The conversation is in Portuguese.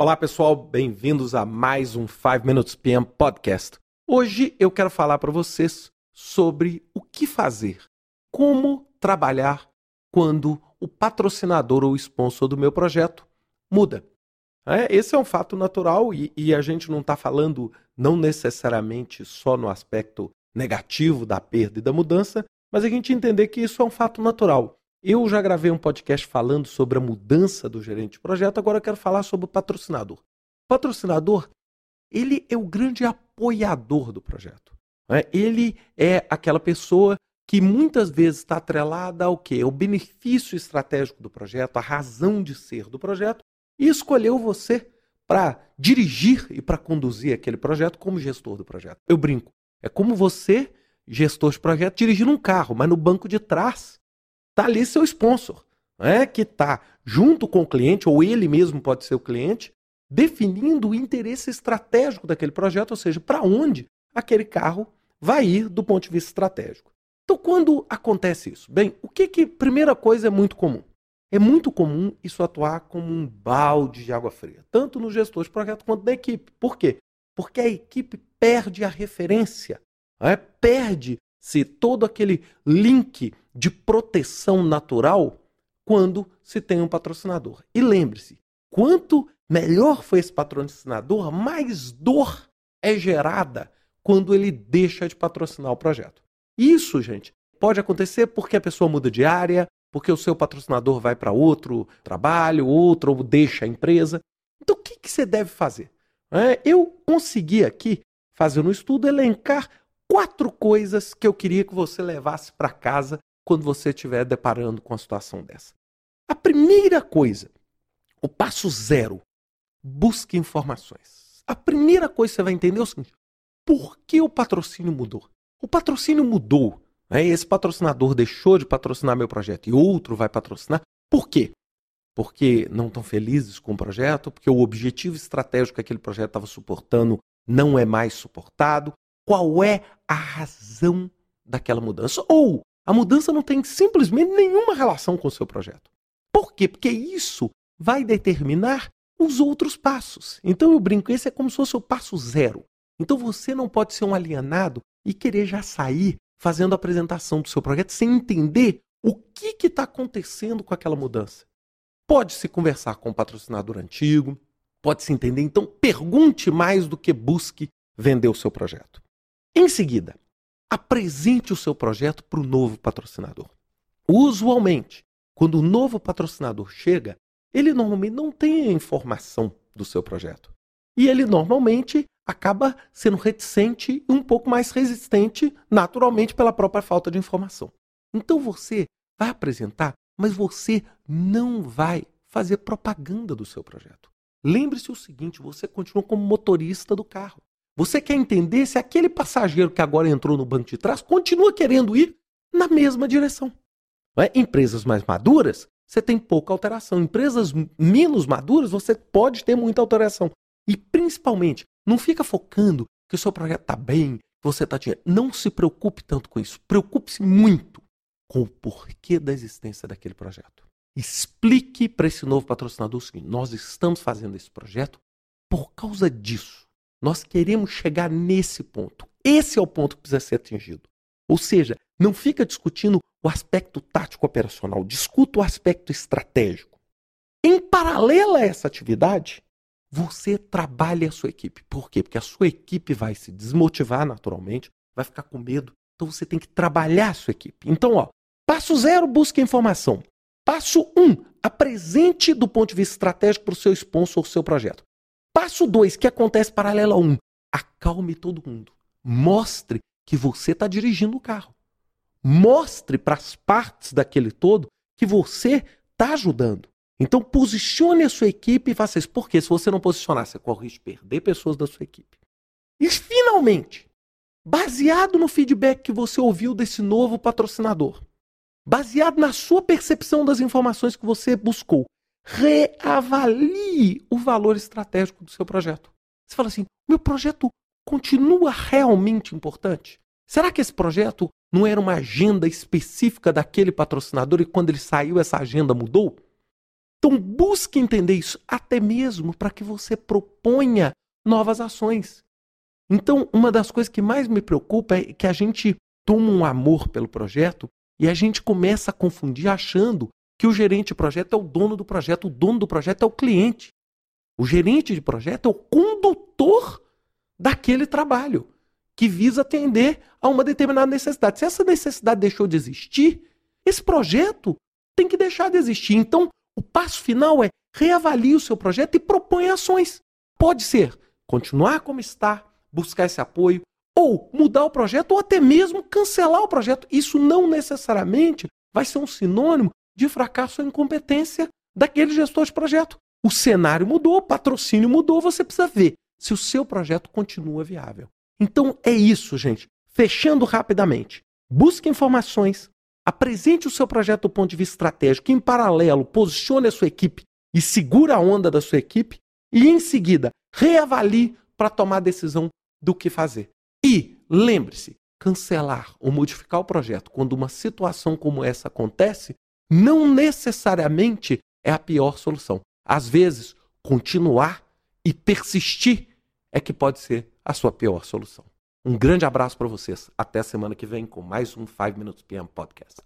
Olá, pessoal, bem-vindos a mais um 5 Minutes PM Podcast. Hoje eu quero falar para vocês sobre o que fazer, como trabalhar quando o patrocinador ou sponsor do meu projeto muda. É, esse é um fato natural e, e a gente não está falando não necessariamente só no aspecto negativo da perda e da mudança, mas a gente entender que isso é um fato natural. Eu já gravei um podcast falando sobre a mudança do gerente de projeto, agora eu quero falar sobre o patrocinador. O patrocinador, ele é o grande apoiador do projeto. Né? Ele é aquela pessoa que muitas vezes está atrelada ao quê? O benefício estratégico do projeto, a razão de ser do projeto, e escolheu você para dirigir e para conduzir aquele projeto como gestor do projeto. Eu brinco. É como você, gestor de projeto, dirigindo um carro, mas no banco de trás está ali seu sponsor, né, que está junto com o cliente, ou ele mesmo pode ser o cliente, definindo o interesse estratégico daquele projeto, ou seja, para onde aquele carro vai ir do ponto de vista estratégico. Então, quando acontece isso? Bem, o que que, primeira coisa, é muito comum? É muito comum isso atuar como um balde de água fria, tanto no gestor de projeto quanto na equipe. Por quê? Porque a equipe perde a referência, né? Perde-se todo aquele link de proteção natural quando se tem um patrocinador. E lembre-se, quanto melhor foi esse patrocinador, mais dor é gerada quando ele deixa de patrocinar o projeto. Isso, gente, pode acontecer porque a pessoa muda de área, porque o seu patrocinador vai para outro trabalho, outro ou deixa a empresa. Então, o que, que você deve fazer? É, eu consegui aqui, fazendo um estudo, elencar quatro coisas que eu queria que você levasse para casa quando você estiver deparando com a situação dessa. A primeira coisa, o passo zero, busque informações. A primeira coisa que você vai entender é o seguinte: por que o patrocínio mudou? O patrocínio mudou. Né? Esse patrocinador deixou de patrocinar meu projeto e outro vai patrocinar. Por quê? Porque não estão felizes com o projeto, porque o objetivo estratégico que aquele projeto estava suportando não é mais suportado. Qual é a razão daquela mudança? Ou a mudança não tem simplesmente nenhuma relação com o seu projeto. Por quê? Porque isso vai determinar os outros passos. Então eu brinco, esse é como se fosse o passo zero. Então você não pode ser um alienado e querer já sair fazendo a apresentação do seu projeto sem entender o que está acontecendo com aquela mudança. Pode-se conversar com o patrocinador antigo, pode-se entender. Então pergunte mais do que busque vender o seu projeto. Em seguida, apresente o seu projeto para o novo patrocinador. Usualmente, quando o novo patrocinador chega, ele normalmente não tem a informação do seu projeto. E ele normalmente acaba sendo reticente e um pouco mais resistente, naturalmente, pela própria falta de informação. Então você vai apresentar, mas você não vai fazer propaganda do seu projeto. Lembre-se o seguinte: você continua como motorista do carro. Você quer entender se aquele passageiro que agora entrou no banco de trás continua querendo ir na mesma direção. É? Empresas mais maduras, você tem pouca alteração. Empresas menos maduras, você pode ter muita alteração. E principalmente, não fica focando que o seu projeto está bem, que você está dinheiro. Não se preocupe tanto com isso. Preocupe-se muito com o porquê da existência daquele projeto. Explique para esse novo patrocinador o seguinte: nós estamos fazendo esse projeto por causa disso. Nós queremos chegar nesse ponto. Esse é o ponto que precisa ser atingido. Ou seja, não fica discutindo o aspecto tático operacional, discuta o aspecto estratégico. Em paralelo a essa atividade, você trabalha a sua equipe. Por quê? Porque a sua equipe vai se desmotivar naturalmente, vai ficar com medo. Então você tem que trabalhar a sua equipe. Então, ó, passo zero, busque informação. Passo um, apresente do ponto de vista estratégico para o seu sponsor o seu projeto. Passo 2, que acontece paralelo a 1. Um, acalme todo mundo. Mostre que você está dirigindo o carro. Mostre para as partes daquele todo que você está ajudando. Então posicione a sua equipe e faça isso. Porque se você não posicionar, você corre risco de perder pessoas da sua equipe. E finalmente, baseado no feedback que você ouviu desse novo patrocinador, baseado na sua percepção das informações que você buscou, reavalie o valor estratégico do seu projeto. Você fala assim: meu projeto continua realmente importante? Será que esse projeto não era uma agenda específica daquele patrocinador e quando ele saiu essa agenda mudou? Então busque entender isso, até mesmo para que você proponha novas ações. Então, uma das coisas que mais me preocupa é que a gente toma um amor pelo projeto e a gente começa a confundir achando que o gerente de projeto é o dono do projeto, o dono do projeto é o cliente. O gerente de projeto é o condutor daquele trabalho que visa atender a uma determinada necessidade. Se essa necessidade deixou de existir, esse projeto tem que deixar de existir. Então, o passo final é reavalie o seu projeto e propõe ações. Pode ser continuar como está, buscar esse apoio, ou mudar o projeto, ou até mesmo cancelar o projeto. Isso não necessariamente vai ser um sinônimo de fracasso ou incompetência daquele gestor de projeto. O cenário mudou, o patrocínio mudou, você precisa ver se o seu projeto continua viável. Então é isso, gente. Fechando rapidamente. Busque informações, apresente o seu projeto do ponto de vista estratégico, em paralelo, posicione a sua equipe e segura a onda da sua equipe, e em seguida, reavalie para tomar a decisão do que fazer. E lembre-se, cancelar ou modificar o projeto quando uma situação como essa acontece não necessariamente é a pior solução. Às vezes, continuar e persistir é que pode ser a sua pior solução. Um grande abraço para vocês. Até semana que vem com mais um 5 Minutes PM Podcast.